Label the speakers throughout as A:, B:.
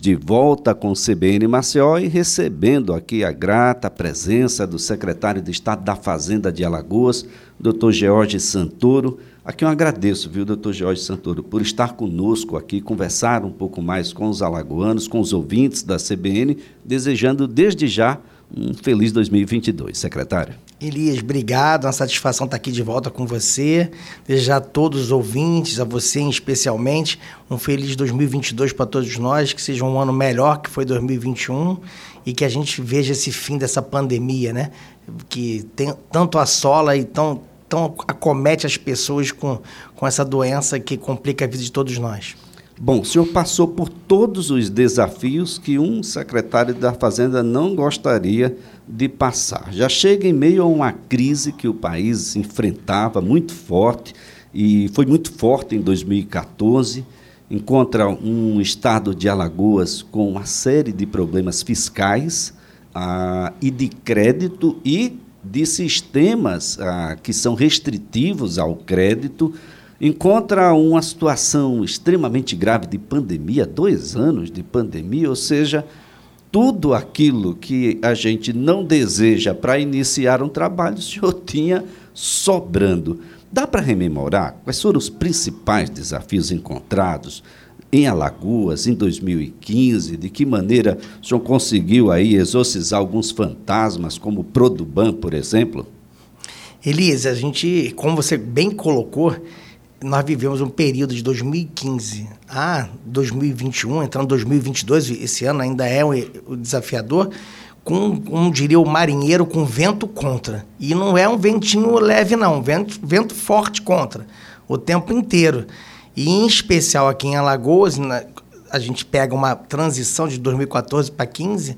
A: De volta com o CBN Maceió e recebendo aqui a grata presença do secretário de Estado da Fazenda de Alagoas, doutor George Santoro. Aqui eu agradeço, viu, doutor George Santoro, por estar conosco aqui, conversar um pouco mais com os alagoanos, com os ouvintes da CBN, desejando desde já um feliz 2022, secretário.
B: Elias, obrigado. Uma satisfação estar aqui de volta com você. Desejar a todos os ouvintes, a você especialmente, um feliz 2022 para todos nós, que seja um ano melhor que foi 2021 e que a gente veja esse fim dessa pandemia, né? Que tem, tanto assola e tão, tão acomete as pessoas com, com essa doença que complica a vida de todos nós.
A: Bom, o senhor passou por todos os desafios que um secretário da Fazenda não gostaria de passar. Já chega em meio a uma crise que o país enfrentava muito forte, e foi muito forte em 2014. Encontra um estado de Alagoas com uma série de problemas fiscais ah, e de crédito e de sistemas ah, que são restritivos ao crédito encontra uma situação extremamente grave de pandemia, dois anos de pandemia, ou seja, tudo aquilo que a gente não deseja para iniciar um trabalho, o senhor tinha sobrando. Dá para rememorar quais foram os principais desafios encontrados em Alagoas em 2015? De que maneira o senhor conseguiu aí exorcizar alguns fantasmas, como o Produban, por exemplo?
B: Elisa, a gente, como você bem colocou, nós vivemos um período de 2015 a 2021, entrando 2022, esse ano ainda é o desafiador, com, como diria o marinheiro, com vento contra. E não é um ventinho leve, não, vento, vento forte contra, o tempo inteiro. E em especial aqui em Alagoas, a gente pega uma transição de 2014 para 2015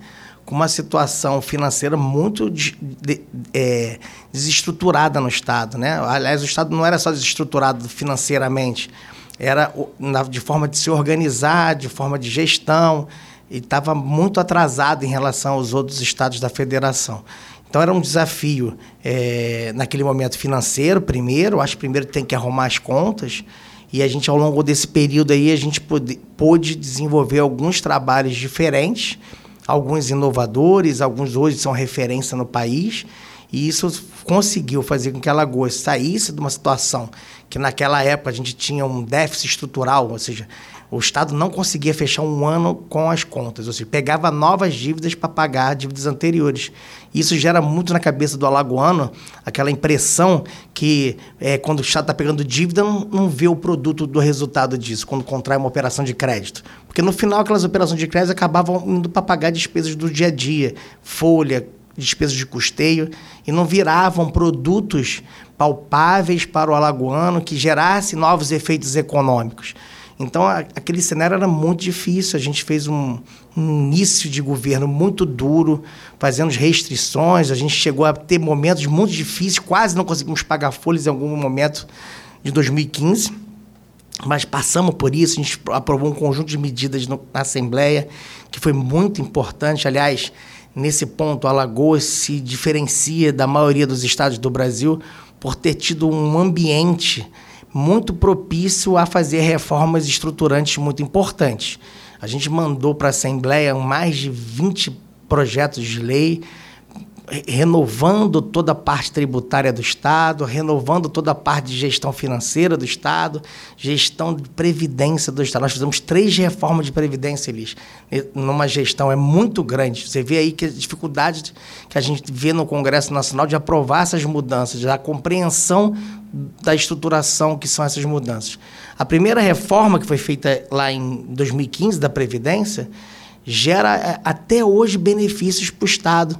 B: com uma situação financeira muito de, de, é, desestruturada no Estado. Né? Aliás, o Estado não era só desestruturado financeiramente, era de forma de se organizar, de forma de gestão, e estava muito atrasado em relação aos outros estados da federação. Então era um desafio é, naquele momento financeiro, primeiro, acho que primeiro tem que arrumar as contas, e a gente, ao longo desse período aí, a gente pôde, pôde desenvolver alguns trabalhos diferentes, alguns inovadores, alguns hoje são referência no país, e isso conseguiu fazer com que Alagoas saísse de uma situação que naquela época a gente tinha um déficit estrutural, ou seja, o Estado não conseguia fechar um ano com as contas, ou seja, pegava novas dívidas para pagar dívidas anteriores. Isso gera muito na cabeça do alagoano aquela impressão que é, quando o Estado está pegando dívida, não, não vê o produto do resultado disso, quando contrai uma operação de crédito. Porque no final, aquelas operações de crédito acabavam indo para pagar despesas do dia a dia, folha, despesas de custeio, e não viravam produtos palpáveis para o alagoano que gerasse novos efeitos econômicos. Então, a, aquele cenário era muito difícil. A gente fez um, um, início de governo muito duro, fazendo restrições. A gente chegou a ter momentos muito difíceis, quase não conseguimos pagar folhas em algum momento de 2015. Mas passamos por isso, a gente aprovou um conjunto de medidas no, na Assembleia, que foi muito importante. Aliás, nesse ponto, Alagoas se diferencia da maioria dos estados do Brasil por ter tido um ambiente muito propício a fazer reformas estruturantes muito importantes. A gente mandou para a Assembleia mais de 20 projetos de lei renovando toda a parte tributária do Estado, renovando toda a parte de gestão financeira do Estado, gestão de previdência do Estado. Nós fizemos três reformas de previdência, Elis, numa gestão é muito grande. Você vê aí que a dificuldade que a gente vê no Congresso Nacional de aprovar essas mudanças, da compreensão da estruturação que são essas mudanças. A primeira reforma que foi feita lá em 2015 da Previdência gera é, até hoje benefícios para o Estado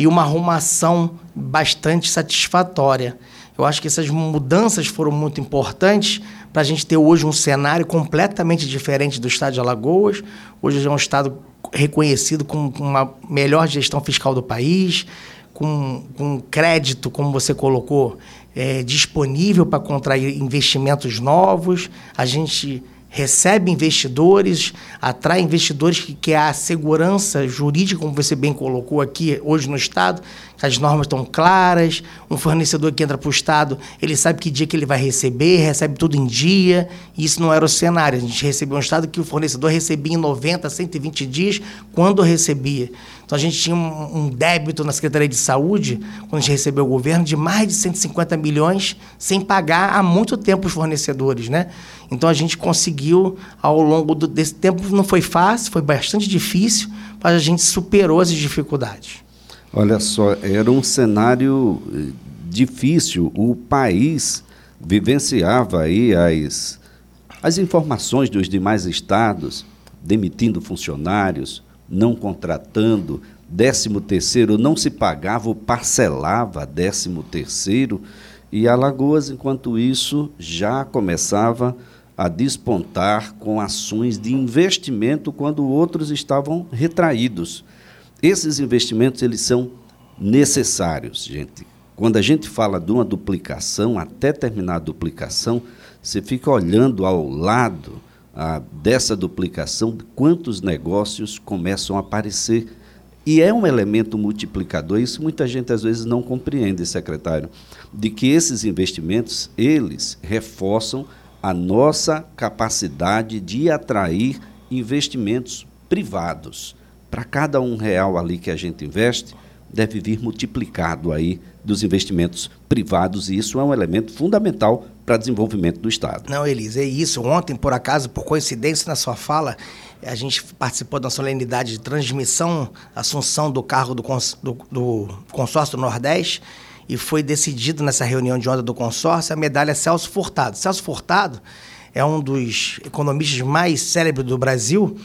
B: e uma arrumação bastante satisfatória. Eu acho que essas mudanças foram muito importantes para a gente ter hoje um cenário completamente diferente do estado de Alagoas. Hoje é um estado reconhecido como uma melhor gestão fiscal do país, com, com crédito, como você colocou, é, disponível para contrair investimentos novos. A gente recebe investidores, atrai investidores que quer a segurança jurídica, como você bem colocou aqui hoje no Estado, as normas estão claras, um fornecedor que entra para o Estado, ele sabe que dia que ele vai receber, recebe tudo em dia, e isso não era o cenário. A gente recebeu um Estado que o fornecedor recebia em 90, 120 dias, quando recebia. Então a gente tinha um, um débito na Secretaria de Saúde, quando a gente recebeu o governo, de mais de 150 milhões sem pagar há muito tempo os fornecedores, né? Então a gente conseguiu, ao longo do, desse tempo, não foi fácil, foi bastante difícil, mas a gente superou as dificuldades.
A: Olha só, era um cenário eh, difícil. O país vivenciava aí as, as informações dos demais estados, demitindo funcionários, não contratando, décimo terceiro não se pagava ou parcelava décimo terceiro, e Alagoas, enquanto isso, já começava a despontar com ações de investimento quando outros estavam retraídos. Esses investimentos eles são necessários, gente. Quando a gente fala de uma duplicação, até terminar a duplicação, você fica olhando ao lado dessa duplicação quantos negócios começam a aparecer. E é um elemento multiplicador, isso muita gente às vezes não compreende, secretário, de que esses investimentos, eles reforçam a nossa capacidade de atrair investimentos privados para cada um real ali que a gente investe, deve vir multiplicado aí dos investimentos privados, e isso é um elemento fundamental para desenvolvimento do Estado.
B: Não, Elisa, é isso. Ontem, por acaso, por coincidência na sua fala, a gente participou da solenidade de transmissão, assunção do cargo do, cons do, do consórcio do Nordeste, e foi decidido nessa reunião de onda do consórcio a medalha Celso Furtado. Celso Furtado é um dos economistas mais célebres do Brasil,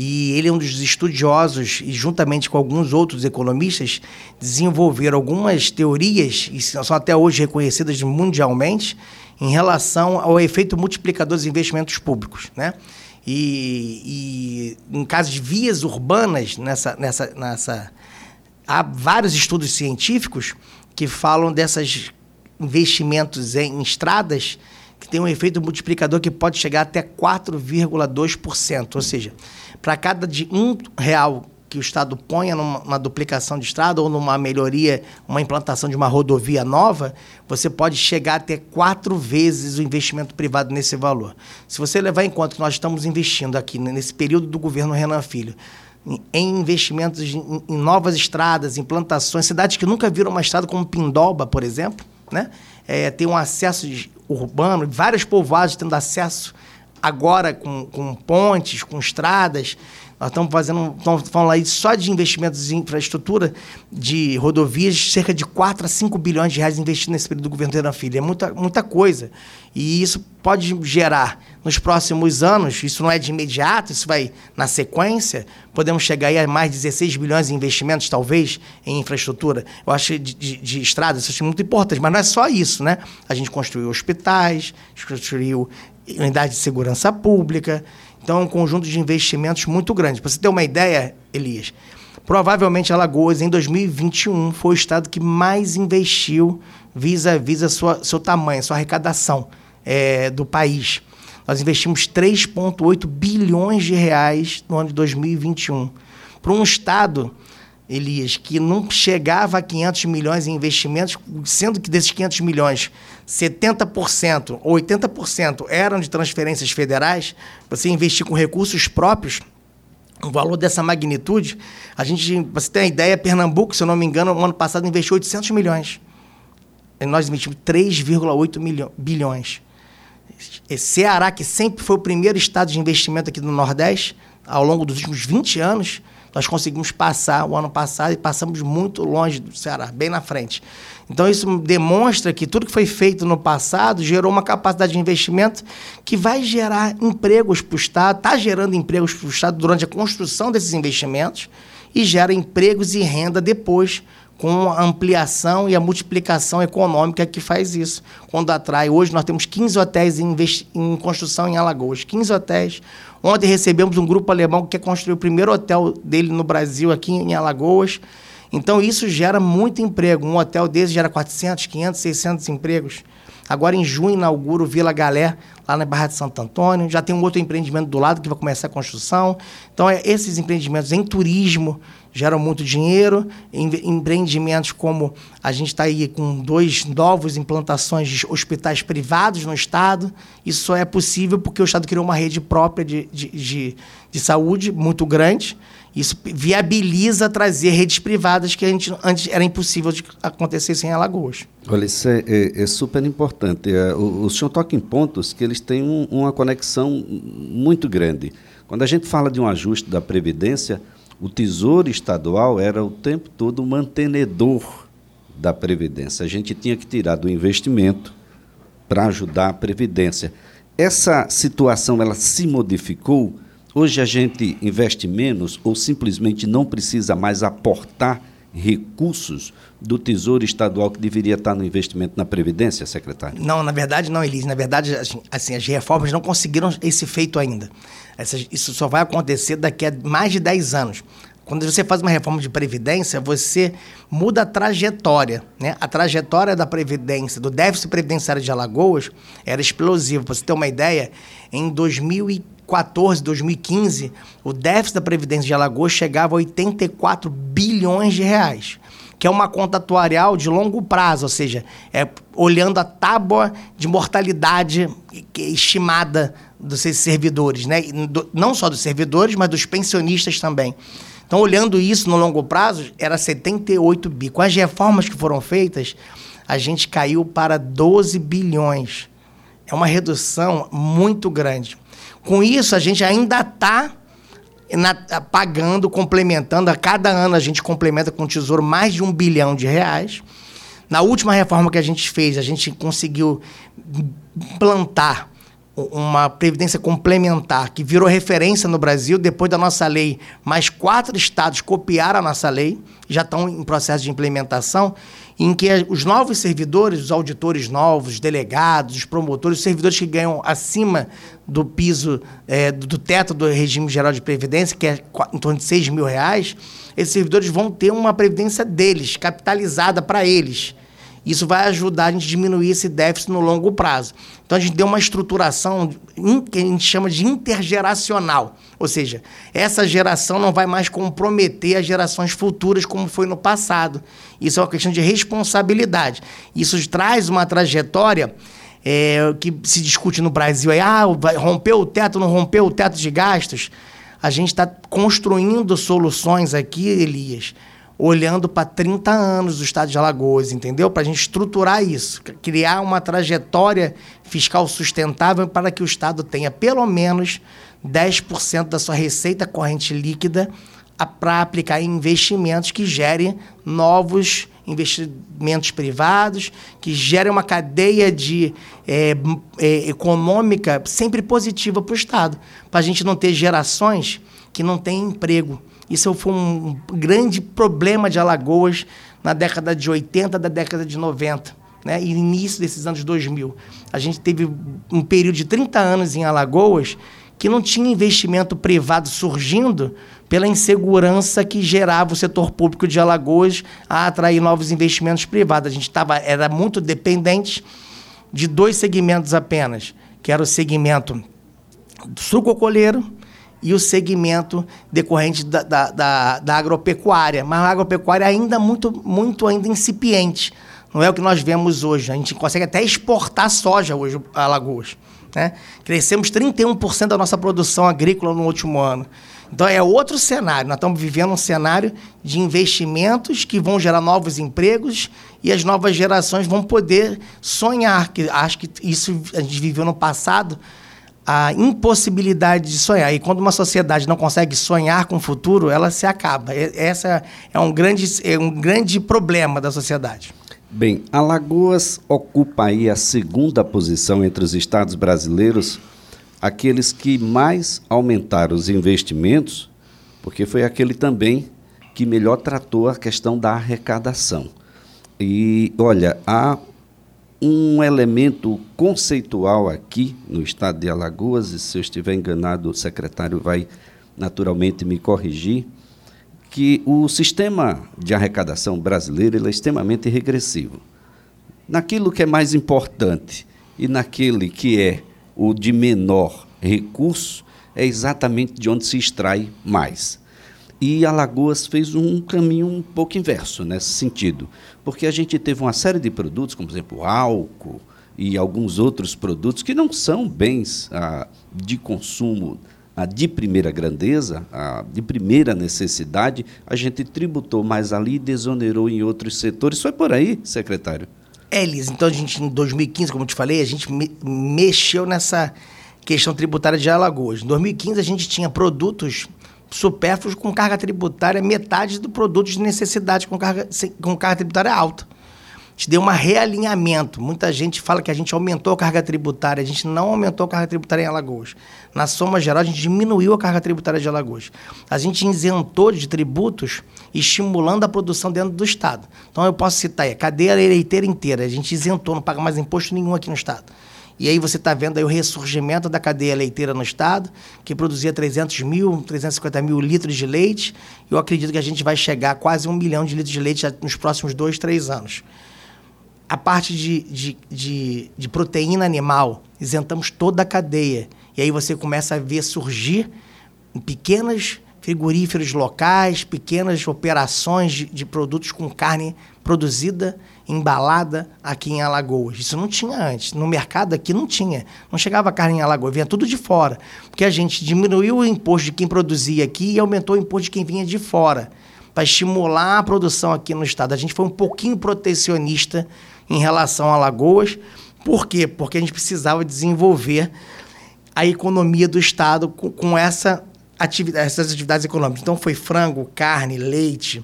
B: e ele é um dos estudiosos, e juntamente com alguns outros economistas, desenvolveram algumas teorias, e são até hoje reconhecidas mundialmente, em relação ao efeito multiplicador dos investimentos públicos. Né? E, e em casos de vias urbanas, nessa, nessa, nessa, há vários estudos científicos que falam desses investimentos em estradas que tem um efeito multiplicador que pode chegar até 4,2%. Ou seja, para cada de um real que o Estado ponha numa, numa, duplicação de estrada ou numa melhoria, uma implantação de uma rodovia nova, você pode chegar até quatro vezes o investimento privado nesse valor. Se você levar em conta que nós estamos investindo aqui nesse período do governo Renan Filho, em investimentos em, em novas estradas, implantações, cidades que nunca viram uma estrada como Pindoba, por exemplo, né? É, tem um acesso urbano, vários povoados tendo acesso agora com, com pontes, com estradas. Nós estamos fazendo, estamos falando aí só de investimentos em infraestrutura de rodovias, cerca de 4 a 5 bilhões de reais investidos nesse período do governo Teran Filho. É muita, muita coisa. E isso pode gerar, nos próximos anos, isso não é de imediato, isso vai na sequência, podemos chegar aí a mais de 16 bilhões em investimentos, talvez, em infraestrutura. Eu acho de, de, de estradas, isso é muito importante, mas não é só isso, né? A gente construiu hospitais, construiu unidade de segurança pública. Então, é um conjunto de investimentos muito grande. Para você ter uma ideia, Elias, provavelmente Alagoas, em 2021, foi o estado que mais investiu vis-a-vis a sua, seu tamanho, sua arrecadação é, do país. Nós investimos 3,8 bilhões de reais no ano de 2021. Para um estado Elias, que não chegava a 500 milhões em investimentos, sendo que desses 500 milhões, 70% ou 80% eram de transferências federais, você investir com recursos próprios, um valor dessa magnitude, a gente, você tem uma ideia, Pernambuco, se eu não me engano, no ano passado investiu 800 milhões. E nós investimos 3,8 bilhões. Ceará, que sempre foi o primeiro estado de investimento aqui do Nordeste, ao longo dos últimos 20 anos, nós conseguimos passar o ano passado e passamos muito longe do Ceará, bem na frente. Então, isso demonstra que tudo que foi feito no passado gerou uma capacidade de investimento que vai gerar empregos para o Estado, está gerando empregos para o Estado durante a construção desses investimentos e gera empregos e renda depois com a ampliação e a multiplicação econômica que faz isso. Quando atrai, hoje nós temos 15 hotéis em, em construção em Alagoas, 15 hotéis. Ontem recebemos um grupo alemão que quer construir o primeiro hotel dele no Brasil, aqui em Alagoas. Então isso gera muito emprego. Um hotel desse gera 400, 500, 600 empregos. Agora, em junho, inauguro Vila Galé, lá na Barra de Santo Antônio. Já tem um outro empreendimento do lado que vai começar a construção. Então, é, esses empreendimentos em turismo geram muito dinheiro. Em, empreendimentos como a gente está aí com dois novos implantações de hospitais privados no Estado. Isso é possível porque o Estado criou uma rede própria de, de, de, de saúde muito grande. Isso viabiliza trazer redes privadas que a gente, antes era impossível de acontecer sem Alagoas.
A: Olha, isso é, é, é super importante. É, o, senhor toca em pontos que eles têm um, uma conexão muito grande. Quando a gente fala de um ajuste da Previdência, o Tesouro Estadual era o tempo todo o mantenedor da Previdência. A gente tinha que tirar do investimento para ajudar a Previdência. Essa situação ela se modificou Hoje a gente investe menos ou simplesmente não precisa mais aportar recursos do Tesouro Estadual que deveria estar no investimento na Previdência, secretário?
B: Não, na verdade não, Elise. Na verdade, assim, as reformas não conseguiram esse feito ainda. Isso só vai acontecer daqui a mais de 10 anos. Quando você faz uma reforma de previdência, você muda a trajetória, né? A trajetória da previdência, do déficit previdenciário de Alagoas, era explosiva. Para você ter uma ideia, em 2015 2014, 2015, o déficit da Previdência de Alagoas chegava a 84 bilhões de reais, que é uma conta atuarial de longo prazo, ou seja, é olhando a tábua de mortalidade estimada dos servidores, né? não só dos servidores, mas dos pensionistas também. Então, olhando isso no longo prazo, era 78 bi. Com as reformas que foram feitas, a gente caiu para 12 bilhões. É uma redução muito grande. Com isso, a gente ainda está pagando, complementando. A cada ano a gente complementa com o Tesouro mais de um bilhão de reais. Na última reforma que a gente fez, a gente conseguiu implantar uma previdência complementar que virou referência no Brasil. Depois da nossa lei, mais quatro estados copiaram a nossa lei, já estão em processo de implementação, em que os novos servidores, os auditores novos, os delegados, os promotores, os servidores que ganham acima do piso, é, do teto do regime geral de previdência, que é em torno de 6 mil reais, esses servidores vão ter uma previdência deles, capitalizada para eles. Isso vai ajudar a gente a diminuir esse déficit no longo prazo. Então a gente deu uma estruturação que a gente chama de intergeracional. Ou seja, essa geração não vai mais comprometer as gerações futuras como foi no passado. Isso é uma questão de responsabilidade. Isso traz uma trajetória é, que se discute no Brasil ah, rompeu o teto, não rompeu o teto de gastos. A gente está construindo soluções aqui, Elias, olhando para 30 anos do estado de Alagoas, entendeu? Para a gente estruturar isso, criar uma trajetória fiscal sustentável para que o estado tenha pelo menos 10% da sua receita corrente líquida para aplicar em investimentos que gerem novos investimentos privados, que gerem uma cadeia de é, é, econômica sempre positiva para o Estado, para a gente não ter gerações que não têm emprego. Isso foi um grande problema de Alagoas na década de 80, da década de 90. Né, e início desses anos 2000. A gente teve um período de 30 anos em Alagoas que não tinha investimento privado surgindo pela insegurança que gerava o setor público de Alagoas a atrair novos investimentos privados. A gente tava, era muito dependente de dois segmentos apenas, que era o segmento sucocoleiro e o segmento decorrente da, da, da, da agropecuária. Mas a agropecuária é ainda muito, muito ainda incipiente. Não é o que nós vemos hoje. A gente consegue até exportar soja hoje a Alagoas. Né? Crescemos 31% da nossa produção agrícola no último ano. Então é outro cenário. Nós estamos vivendo um cenário de investimentos que vão gerar novos empregos e as novas gerações vão poder sonhar. Que acho que isso a gente viveu no passado a impossibilidade de sonhar. E quando uma sociedade não consegue sonhar com o futuro, ela se acaba. Essa é um grande, é um grande problema da sociedade.
A: Bem, Alagoas ocupa aí a segunda posição entre os estados brasileiros, aqueles que mais aumentaram os investimentos, porque foi aquele também que melhor tratou a questão da arrecadação. E olha, há um elemento conceitual aqui no estado de Alagoas, e se eu estiver enganado, o secretário vai naturalmente me corrigir que o sistema de arrecadação brasileiro é extremamente regressivo. naquilo que é mais importante e naquele que é o de menor recurso, é exatamente de onde se extrai mais. E Alagoas fez um caminho um pouco inverso nesse sentido, porque a gente teve uma série de produtos, como por exemplo álcool e alguns outros produtos que não são bens ah, de consumo ah, de primeira grandeza, ah, de primeira necessidade, a gente tributou mais ali e desonerou em outros setores. Foi por aí, secretário?
B: É, Liz, então a gente, em 2015, como eu te falei, a gente me mexeu nessa questão tributária de Alagoas. Em 2015, a gente tinha produtos supérfluos com carga tributária, metade do produto de necessidade com carga, com carga tributária alta. A gente deu um realinhamento. Muita gente fala que a gente aumentou a carga tributária. A gente não aumentou a carga tributária em Alagoas. Na soma geral, a gente diminuiu a carga tributária de Alagoas. A gente isentou de tributos, estimulando a produção dentro do Estado. Então, eu posso citar aí, a cadeia leiteira inteira. A gente isentou, não paga mais imposto nenhum aqui no Estado. E aí você está vendo aí o ressurgimento da cadeia leiteira no estado, que produzia 300 mil, 350 mil litros de leite. Eu acredito que a gente vai chegar a quase um milhão de litros de leite nos próximos dois, três anos. A parte de, de, de, de proteína animal, isentamos toda a cadeia. E aí você começa a ver surgir pequenas frigoríferos locais, pequenas operações de, de produtos com carne produzida embalada aqui em Alagoas. Isso não tinha antes. No mercado aqui não tinha. Não chegava carne em Alagoas, vinha tudo de fora. Porque a gente diminuiu o imposto de quem produzia aqui e aumentou o imposto de quem vinha de fora. Para estimular a produção aqui no estado. A gente foi um pouquinho protecionista em relação a Alagoas. Por quê? Porque a gente precisava desenvolver a economia do estado com, com essa atividade, essas atividades econômicas. Então foi frango, carne, leite,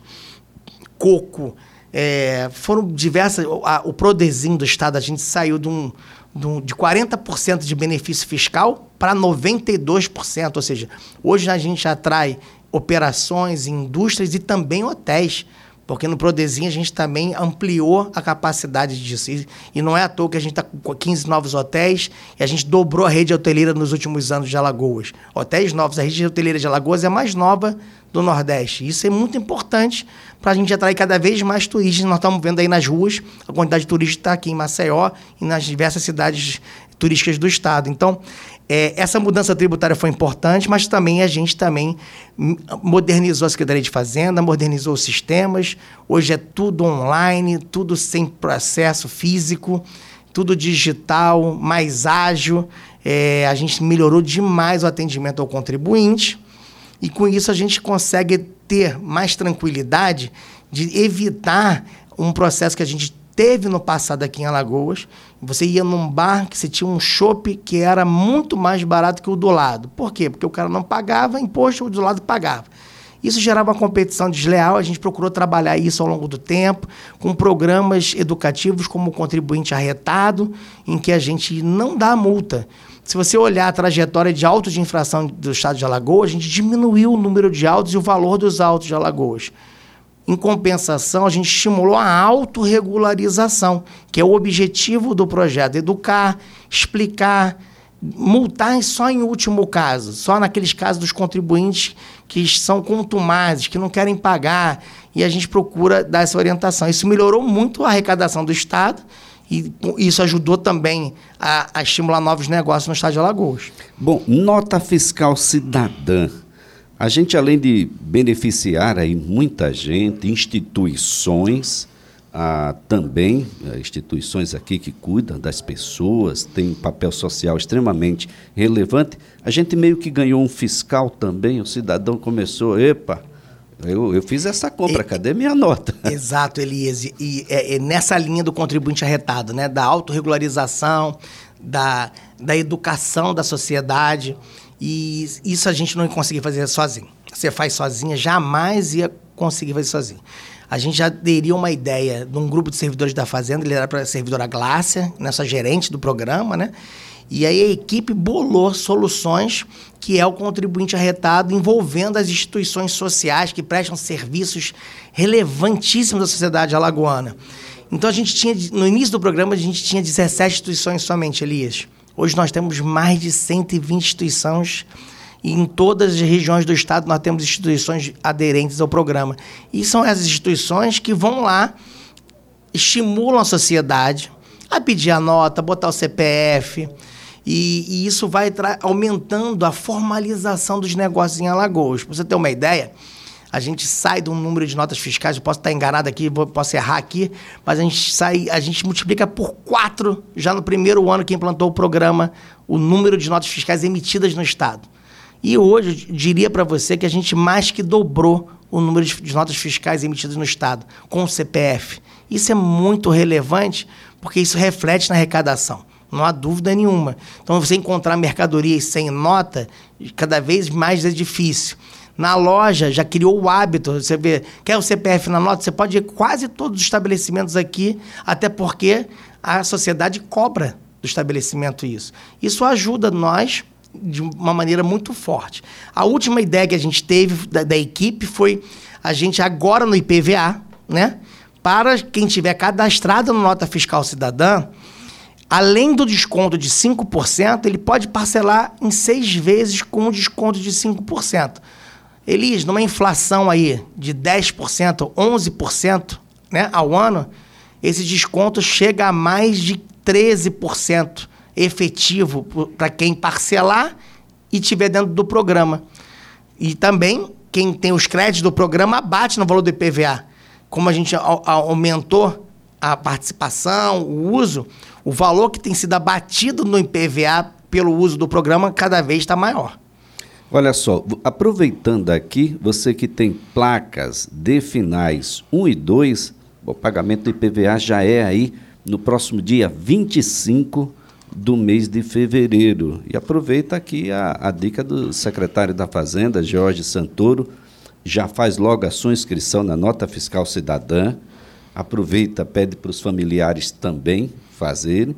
B: coco, é, foram diversas. A, o Prodesim do Estado, a gente saiu de, um, de, um, de 40% de benefício fiscal para 92%. Ou seja, hoje a gente atrai operações, indústrias e também hotéis. Porque no Prodesim a gente também ampliou a capacidade disso. E, e não é à toa que a gente está com 15 novos hotéis e a gente dobrou a rede hoteleira nos últimos anos de Alagoas. Hotéis novos, a rede hoteleira de Alagoas é a mais nova do Nordeste. Isso é muito importante para a gente atrair cada vez mais turistas. Nós estamos vendo aí nas ruas a quantidade de turistas está aqui em Maceió e nas diversas cidades turísticas do estado. Então, é, essa mudança tributária foi importante, mas também a gente também modernizou a Secretaria de Fazenda, modernizou os sistemas. Hoje é tudo online, tudo sem processo físico, tudo digital, mais ágil. É, a gente melhorou demais o atendimento ao contribuinte. E com isso a gente consegue ter mais tranquilidade de evitar um processo que a gente teve no passado aqui em Alagoas. Você ia num bar que você tinha um chopp que era muito mais barato que o do lado. Por quê? Porque o cara não pagava imposto, o do lado pagava. Isso gerava uma competição desleal, a gente procurou trabalhar isso ao longo do tempo, com programas educativos como o contribuinte arretado, em que a gente não dá multa. Se você olhar a trajetória de autos de infração do estado de Alagoas, a gente diminuiu o número de autos e o valor dos autos de Alagoas. Em compensação, a gente estimulou a autorregularização, que é o objetivo do projeto: educar, explicar, multar só em último caso, só naqueles casos dos contribuintes que são contumazes, que não querem pagar, e a gente procura dar essa orientação. Isso melhorou muito a arrecadação do Estado e isso ajudou também a, a estimular novos negócios no estado de Alagoas.
A: Bom, nota fiscal cidadã. A gente, além de beneficiar aí muita gente, instituições, ah, também instituições aqui que cuidam das pessoas, tem um papel social extremamente relevante, a gente meio que ganhou um fiscal também, o cidadão começou, epa, eu, eu fiz essa compra, cadê minha nota?
B: Exato, Elias. E é, é, nessa linha do contribuinte arretado, né? Da autorregularização, da, da educação da sociedade. E isso a gente não ia conseguir fazer sozinho. Você faz sozinha, jamais ia conseguir fazer sozinho. A gente já teria uma ideia de um grupo de servidores da Fazenda, ele era para a servidora Glácia, nessa gerente do programa, né? E aí a equipe bolou soluções que é o contribuinte arretado envolvendo as instituições sociais que prestam serviços relevantíssimos à sociedade alagoana. Então a gente tinha, no início do programa, a gente tinha 17 instituições somente, Elias. Hoje nós temos mais de 120 instituições e em todas as regiões do estado nós temos instituições aderentes ao programa. E são essas instituições que vão lá, estimulam a sociedade, a pedir a nota, botar o CPF. E, e isso vai aumentando a formalização dos negócios em Alagoas. Para você ter uma ideia, a gente sai de um número de notas fiscais, eu posso estar enganado aqui, posso errar aqui, mas a gente sai, a gente multiplica por quatro já no primeiro ano que implantou o programa, o número de notas fiscais emitidas no Estado. E hoje, diria para você que a gente mais que dobrou o número de, de notas fiscais emitidas no Estado com o CPF. Isso é muito relevante porque isso reflete na arrecadação. Não há dúvida nenhuma. Então, você encontrar mercadorias sem nota, cada vez mais é difícil. Na loja já criou o hábito, você vê, quer o CPF na nota, você pode ir quase todos os estabelecimentos aqui, até porque a sociedade cobra do estabelecimento isso. Isso ajuda nós de uma maneira muito forte. A última ideia que a gente teve da, da equipe foi a gente agora no IPVA, né? Para quem tiver cadastrado no Nota Fiscal Cidadã, além do desconto de 5%, ele pode parcelar em seis vezes com um desconto de 5%. Elis, numa inflação aí de 10%, 11% né, ao ano, esse desconto chega a mais de 13% efetivo para quem parcelar e tiver dentro do programa. E também, quem tem os créditos do programa abate no valor do IPVA. Como a gente aumentou a participação, o uso, o valor que tem sido abatido no IPVA pelo uso do programa cada vez está maior.
A: Olha só, aproveitando aqui, você que tem placas de finais 1 e 2, o pagamento do IPVA já é aí no próximo dia 25 do mês de fevereiro. E aproveita aqui a, a dica do secretário da Fazenda, Jorge Santoro, já faz logo a sua inscrição na nota fiscal cidadã. Aproveita, pede para os familiares também fazerem.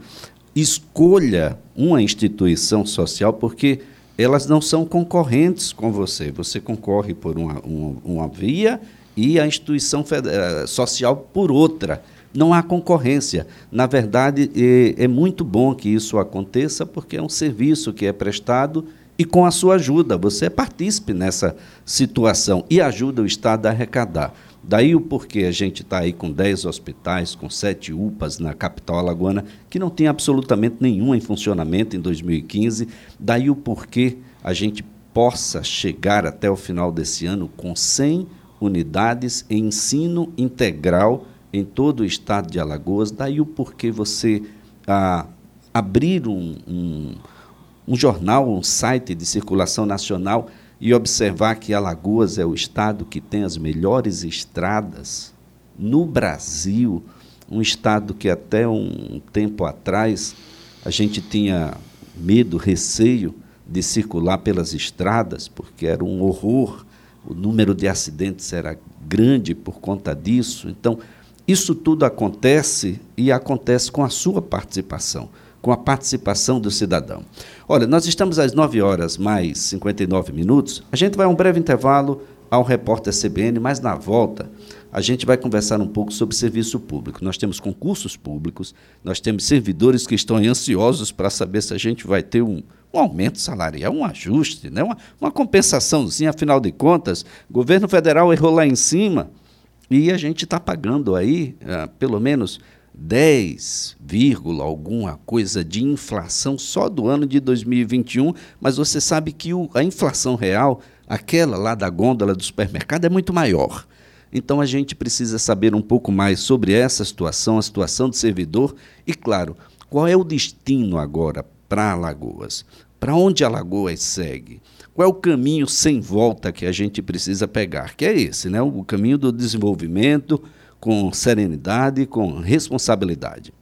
A: Escolha uma instituição social, porque elas não são concorrentes com você. Você concorre por uma, uma, uma via e a instituição eh, social por outra. Não há concorrência. Na verdade, é, é muito bom que isso aconteça, porque é um serviço que é prestado e com a sua ajuda. Você é partícipe nessa situação e ajuda o Estado a arrecadar. Daí o porquê a gente está aí com 10 hospitais, com 7 UPAs na capital alagoana, que não tem absolutamente nenhum em funcionamento em 2015. Daí o porquê a gente possa chegar até o final desse ano com 100 unidades em ensino integral em todo o estado de Alagoas. Daí o porquê você ah, abrir um, um, um jornal, um site de circulação nacional e observar que Alagoas é o estado que tem as melhores estradas no Brasil, um estado que até um tempo atrás a gente tinha medo, receio de circular pelas estradas, porque era um horror, o número de acidentes era grande por conta disso. Então, isso tudo acontece e acontece com a sua participação com a participação do cidadão. Olha, nós estamos às 9 horas mais 59 minutos. A gente vai a um breve intervalo ao repórter CBN, mas na volta a gente vai conversar um pouco sobre serviço público. Nós temos concursos públicos, nós temos servidores que estão ansiosos para saber se a gente vai ter um, um aumento salarial, um ajuste, né? uma, uma compensaçãozinha, afinal de contas, o governo federal errou lá em cima e a gente está pagando aí, uh, pelo menos 10, alguma coisa de inflação só do ano de 2021, mas você sabe que o, a inflação real, aquela lá da gôndola do supermercado, é muito maior. Então a gente precisa saber um pouco mais sobre essa situação, a situação do servidor e, claro, qual é o destino agora para Alagoas? Para onde Alagoas segue? Qual é o caminho sem volta que a gente precisa pegar? Que é esse, né? o caminho do desenvolvimento, com serenidade, com responsabilidade.